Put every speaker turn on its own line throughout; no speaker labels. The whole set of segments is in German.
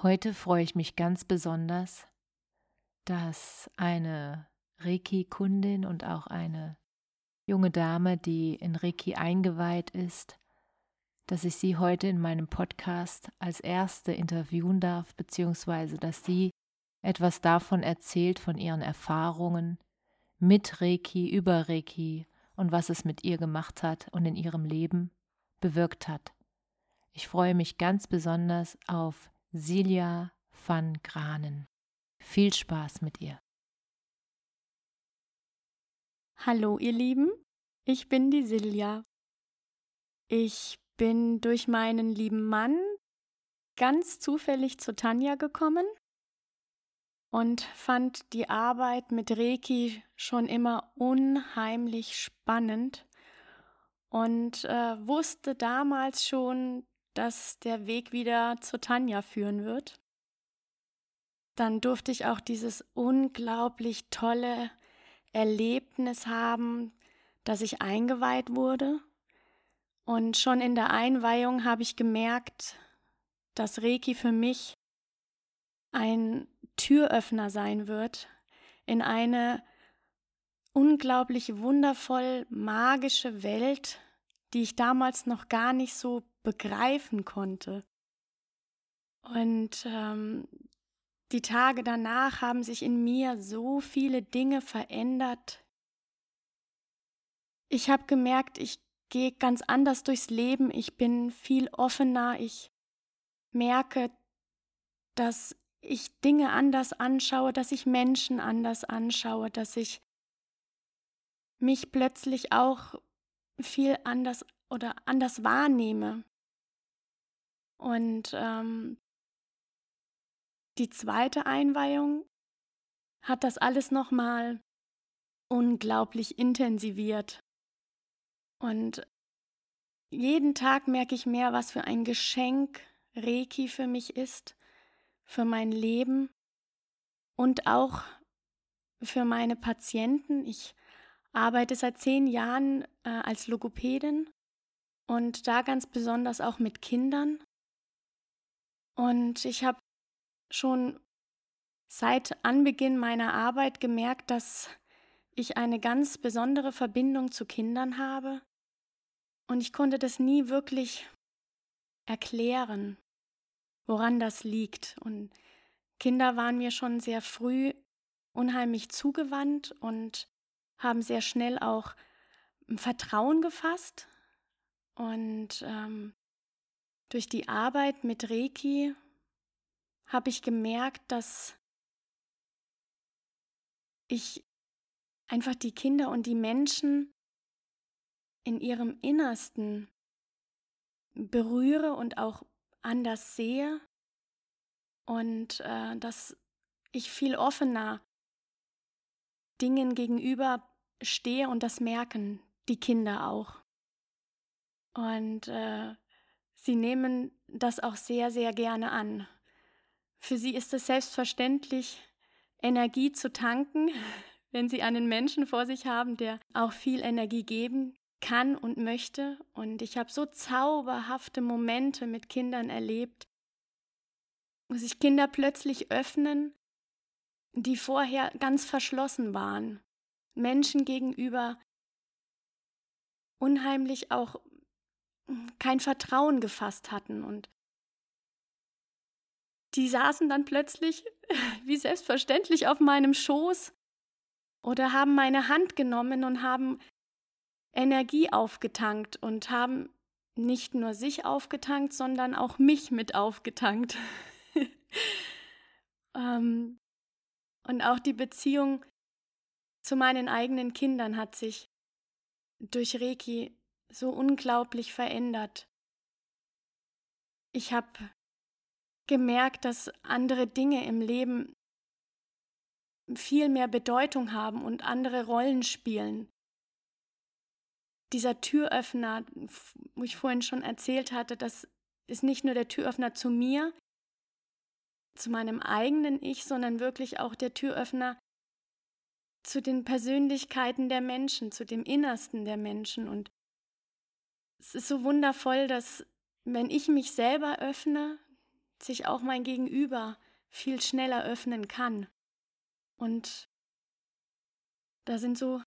Heute freue ich mich ganz besonders, dass eine Reiki-Kundin und auch eine junge Dame, die in Reiki eingeweiht ist, dass ich sie heute in meinem Podcast als erste interviewen darf, beziehungsweise dass sie etwas davon erzählt, von ihren Erfahrungen mit Reiki, über Reiki und was es mit ihr gemacht hat und in ihrem Leben bewirkt hat. Ich freue mich ganz besonders auf Silja van Granen. Viel Spaß mit ihr.
Hallo ihr Lieben, ich bin die Silja. Ich bin durch meinen lieben Mann ganz zufällig zu Tanja gekommen und fand die Arbeit mit Reiki schon immer unheimlich spannend und äh, wusste damals schon, dass der Weg wieder zu Tanja führen wird. Dann durfte ich auch dieses unglaublich tolle Erlebnis haben, dass ich eingeweiht wurde. Und schon in der Einweihung habe ich gemerkt, dass Reiki für mich ein Türöffner sein wird in eine unglaublich wundervoll magische Welt, die ich damals noch gar nicht so begreifen konnte. Und ähm, die Tage danach haben sich in mir so viele Dinge verändert. Ich habe gemerkt, ich gehe ganz anders durchs Leben, ich bin viel offener, ich merke, dass ich Dinge anders anschaue, dass ich Menschen anders anschaue, dass ich mich plötzlich auch viel anders oder anders wahrnehme. Und ähm, die zweite Einweihung hat das alles nochmal unglaublich intensiviert. Und jeden Tag merke ich mehr, was für ein Geschenk Reiki für mich ist, für mein Leben und auch für meine Patienten. Ich arbeite seit zehn Jahren äh, als Logopädin und da ganz besonders auch mit Kindern. Und ich habe schon seit Anbeginn meiner Arbeit gemerkt, dass ich eine ganz besondere Verbindung zu Kindern habe. Und ich konnte das nie wirklich erklären, woran das liegt. Und Kinder waren mir schon sehr früh unheimlich zugewandt und haben sehr schnell auch Vertrauen gefasst. Und ähm, durch die Arbeit mit Reiki habe ich gemerkt, dass ich einfach die Kinder und die Menschen in ihrem Innersten berühre und auch anders sehe und äh, dass ich viel offener Dingen gegenüber stehe und das merken die Kinder auch. Und äh, Sie nehmen das auch sehr, sehr gerne an. Für sie ist es selbstverständlich, Energie zu tanken, wenn sie einen Menschen vor sich haben, der auch viel Energie geben kann und möchte. Und ich habe so zauberhafte Momente mit Kindern erlebt, wo sich Kinder plötzlich öffnen, die vorher ganz verschlossen waren, Menschen gegenüber unheimlich auch kein Vertrauen gefasst hatten und die saßen dann plötzlich wie selbstverständlich auf meinem Schoß oder haben meine Hand genommen und haben Energie aufgetankt und haben nicht nur sich aufgetankt, sondern auch mich mit aufgetankt. ähm, Und auch die Beziehung zu meinen eigenen Kindern hat sich durch Reiki so unglaublich verändert. Ich habe gemerkt, dass andere Dinge im Leben viel mehr Bedeutung haben und andere Rollen spielen. Dieser Türöffner, wo ich vorhin schon erzählt hatte, das ist nicht nur der Türöffner zu mir, zu meinem eigenen Ich, sondern wirklich auch der Türöffner zu den Persönlichkeiten der Menschen, zu dem Innersten der Menschen. Und es ist so wundervoll, dass wenn ich mich selber öffne, sich auch mein Gegenüber viel schneller öffnen kann. Und da sind so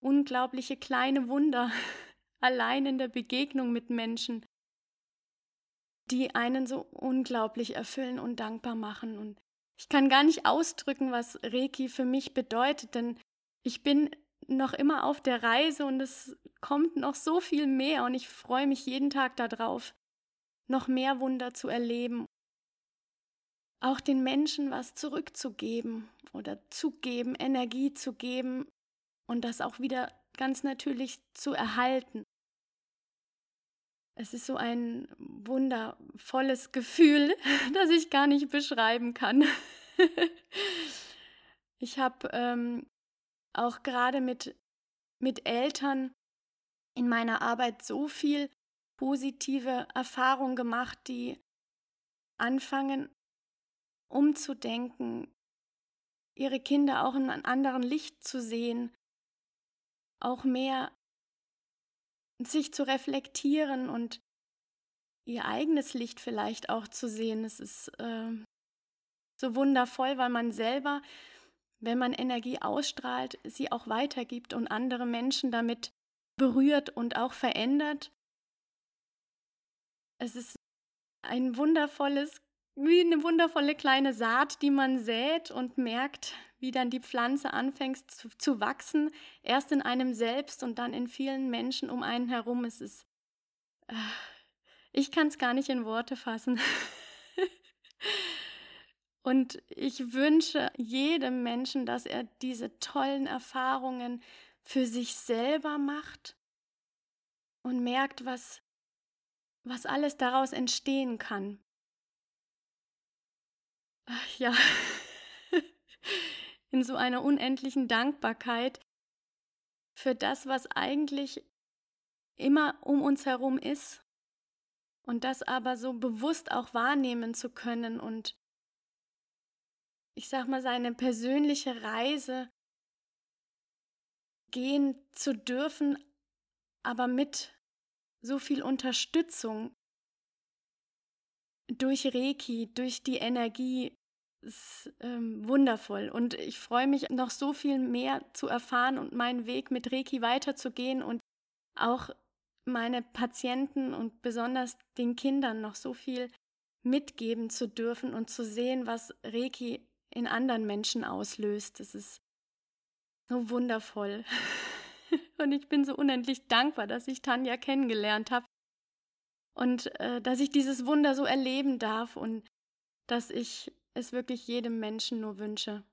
unglaubliche kleine Wunder allein in der Begegnung mit Menschen, die einen so unglaublich erfüllen und dankbar machen. Und ich kann gar nicht ausdrücken, was Reiki für mich bedeutet, denn ich bin noch immer auf der Reise und es kommt noch so viel mehr und ich freue mich jeden Tag darauf, noch mehr Wunder zu erleben. Auch den Menschen was zurückzugeben oder zu geben, Energie zu geben und das auch wieder ganz natürlich zu erhalten. Es ist so ein wundervolles Gefühl, das ich gar nicht beschreiben kann. ich habe ähm, auch gerade mit, mit Eltern in meiner Arbeit so viel positive Erfahrungen gemacht, die anfangen umzudenken, ihre Kinder auch in einem anderen Licht zu sehen, auch mehr sich zu reflektieren und ihr eigenes Licht vielleicht auch zu sehen. Es ist äh, so wundervoll, weil man selber, wenn man Energie ausstrahlt, sie auch weitergibt und andere Menschen damit berührt und auch verändert. Es ist ein wundervolles, wie eine wundervolle kleine Saat, die man sät und merkt, wie dann die Pflanze anfängt zu, zu wachsen, erst in einem selbst und dann in vielen Menschen um einen herum. Es ist, äh, ich kann es gar nicht in Worte fassen. und ich wünsche jedem Menschen, dass er diese tollen Erfahrungen für sich selber macht und merkt, was, was alles daraus entstehen kann. Ach, ja, in so einer unendlichen Dankbarkeit für das, was eigentlich immer um uns herum ist und das aber so bewusst auch wahrnehmen zu können und ich sag mal seine persönliche Reise gehen zu dürfen, aber mit so viel Unterstützung durch Reiki, durch die Energie, ist ähm, wundervoll. Und ich freue mich noch so viel mehr zu erfahren und meinen Weg mit Reiki weiterzugehen und auch meine Patienten und besonders den Kindern noch so viel mitgeben zu dürfen und zu sehen, was Reiki in anderen Menschen auslöst. Das ist so wundervoll. Und ich bin so unendlich dankbar, dass ich Tanja kennengelernt habe und äh, dass ich dieses Wunder so erleben darf und dass ich es wirklich jedem Menschen nur wünsche,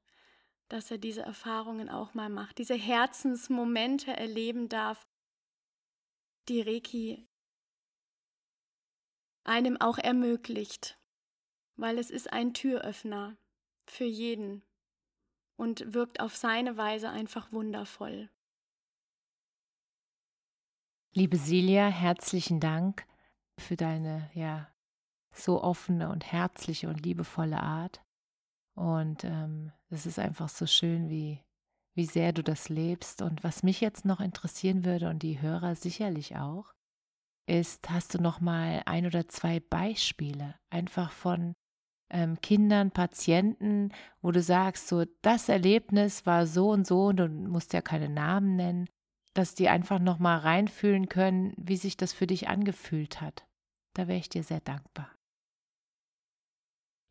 dass er diese Erfahrungen auch mal macht, diese Herzensmomente erleben darf, die Reiki einem auch ermöglicht, weil es ist ein Türöffner für jeden und wirkt auf seine Weise einfach wundervoll.
Liebe Silja, herzlichen Dank für deine ja so offene und herzliche und liebevolle Art. Und ähm, es ist einfach so schön, wie, wie sehr du das lebst. Und was mich jetzt noch interessieren würde und die Hörer sicherlich auch, ist, hast du noch mal ein oder zwei Beispiele einfach von ähm, Kindern, Patienten, wo du sagst, so das Erlebnis war so und so und du musst ja keine Namen nennen, dass die einfach noch mal reinfühlen können, wie sich das für dich angefühlt hat. Da wäre ich dir sehr dankbar.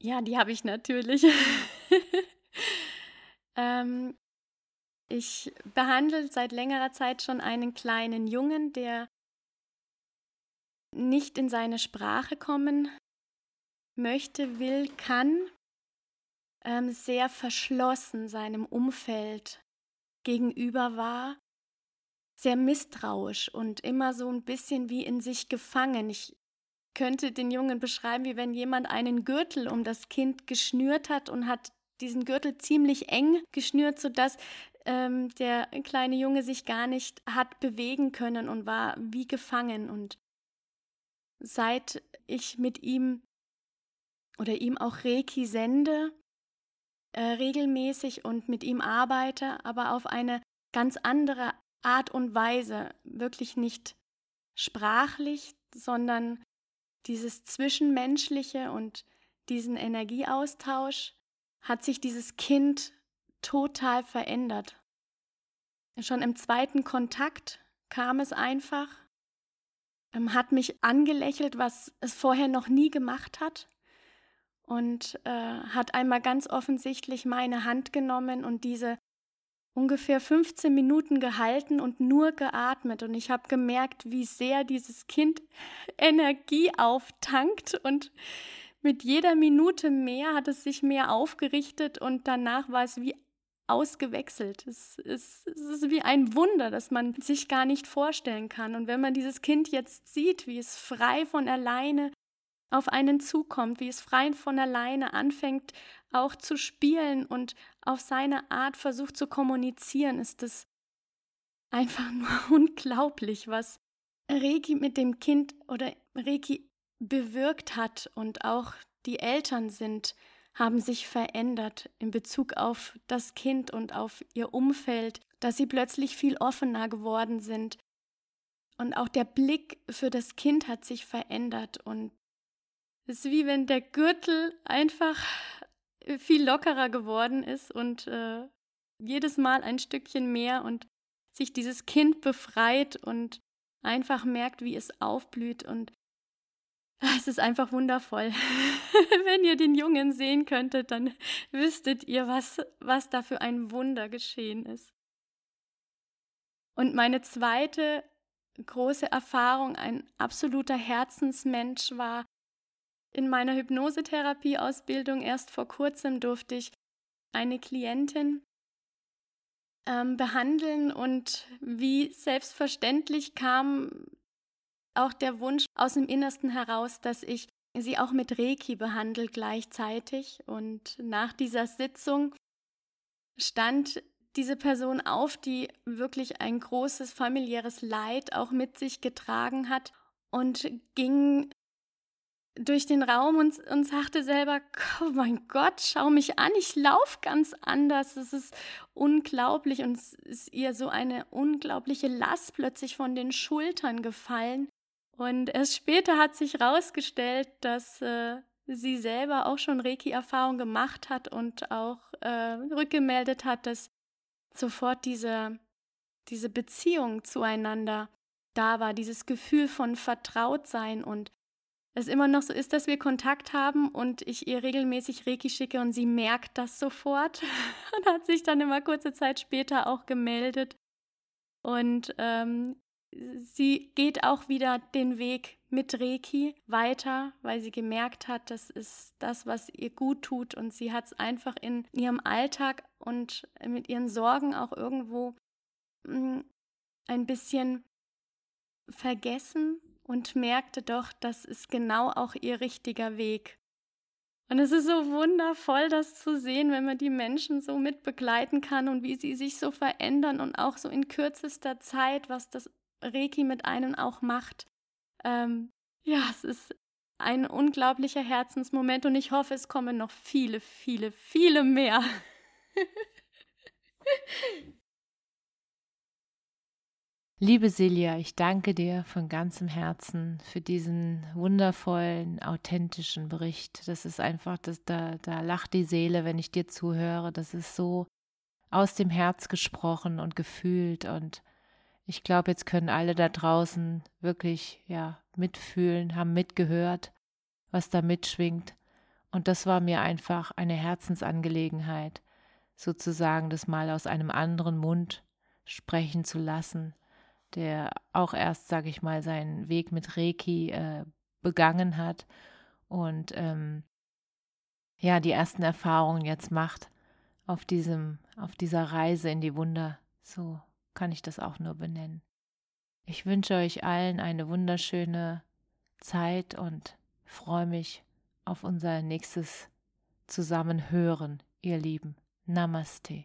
Ja, die habe ich natürlich. ähm, ich behandle seit längerer Zeit schon einen kleinen Jungen, der nicht in seine Sprache kommen möchte, will, kann. ähm, sehr verschlossen seinem Umfeld gegenüber war, sehr misstrauisch und immer so ein bisschen wie in sich gefangen. Ich könnte den Jungen beschreiben, wie wenn jemand einen Gürtel um das Kind geschnürt hat und hat diesen Gürtel ziemlich eng geschnürt, sodass ähm, der kleine Junge sich gar nicht hat bewegen können und war wie gefangen. Und seit ich mit ihm oder ihm auch Reiki sende, äh, regelmäßig und mit ihm arbeite, aber auf eine ganz andere Art und Weise, wirklich nicht sprachlich, sondern dieses Zwischenmenschliche und diesen Energieaustausch hat sich dieses Kind total verändert. Schon im zweiten Kontakt kam es einfach, ähm, hat mich angelächelt, was es vorher noch nie gemacht hat und äh, hat einmal ganz offensichtlich meine Hand genommen und diese ungefähr 15 Minuten gehalten und nur geatmet. Und ich habe gemerkt, wie sehr dieses Kind Energie auftankt. Und mit jeder Minute mehr hat es sich mehr aufgerichtet und danach war es wie ausgewechselt. Es ist, es ist wie ein Wunder, das man sich gar nicht vorstellen kann. Und wenn man dieses Kind jetzt sieht, wie es frei von alleine auf einen zukommt, wie es frei von alleine anfängt auch zu spielen und auf seine Art versucht zu kommunizieren, ist es einfach nur unglaublich, was Reiki mit dem Kind oder Reiki bewirkt hat und auch die Eltern sind, haben sich verändert in Bezug auf das Kind und auf ihr Umfeld, dass sie plötzlich viel offener geworden sind. Und auch der Blick für das Kind hat sich verändert und es ist wie wenn der Gürtel einfach viel lockerer geworden ist und äh, jedes Mal ein Stückchen mehr und sich dieses Kind befreit und einfach merkt, wie es aufblüht und ah, es ist einfach wundervoll. Wenn ihr den Jungen sehen könntet, dann wüsstet ihr, was, was da für ein Wunder geschehen ist. Und meine zweite große Erfahrung, ein absoluter Herzensmensch war, in meiner Hypnosetherapie-Ausbildung erst vor kurzem durfte ich eine Klientin ähm, behandeln und wie selbstverständlich kam auch der Wunsch aus dem Innersten heraus, dass ich sie auch mit Reiki behandle gleichzeitig. Und nach dieser Sitzung stand diese Person auf, die wirklich ein großes familiäres Leid auch mit sich getragen hat und ging durch den Raum und, und sagte selber, oh mein Gott, schau mich an, ich laufe ganz anders. Es ist unglaublich und es ist ihr so eine unglaubliche Last plötzlich von den Schultern gefallen. Und erst später hat sich herausgestellt, dass äh, sie selber auch schon Reiki-Erfahrung gemacht hat und auch äh, rückgemeldet hat, dass sofort diese, diese Beziehung zueinander da war, dieses Gefühl von Vertrautsein und es immer noch so ist, dass wir Kontakt haben und ich ihr regelmäßig Reiki schicke und sie merkt das sofort und hat sich dann immer kurze Zeit später auch gemeldet. Und ähm, sie geht auch wieder den Weg mit Reiki weiter, weil sie gemerkt hat, das ist das, was ihr gut tut und sie hat es einfach in ihrem Alltag und mit ihren Sorgen auch irgendwo mh, hm, ein bisschen vergessen und merkte doch, das ist genau auch ihr richtiger Weg. Und es ist so wundervoll, das zu sehen, wenn man die Menschen so mit begleiten kann und wie sie sich so verändern und auch so in kürzester Zeit, was das Reiki mit einem auch macht. Ähm, ja, es ist ein unglaublicher Herzensmoment und ich hoffe, es kommen noch viele, viele, viele mehr.
Liebe Silja, ich danke dir von ganzem Herzen für diesen wundervollen, authentischen Bericht. Das ist einfach, das, da, da lacht die Seele, wenn ich dir zuhöre. Das ist so aus dem Herz gesprochen und gefühlt. Und ich glaube, jetzt können alle da draußen wirklich ja mitfühlen, haben mitgehört, was da mitschwingt. Und das war mir einfach eine Herzensangelegenheit, sozusagen das mal aus einem anderen Mund sprechen zu lassen der auch erst, sage ich mal, seinen Weg mit Reiki äh, begangen hat. Und ähm, ja die ersten Erfahrungen jetzt macht auf diesem, auf dieser Reise in die Wunder. So kann ich das auch nur benennen. Ich wünsche euch allen eine wunderschöne Zeit und freue mich auf unser nächstes Zusammenhören, ihr Lieben. Namaste.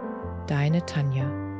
deine Tanja.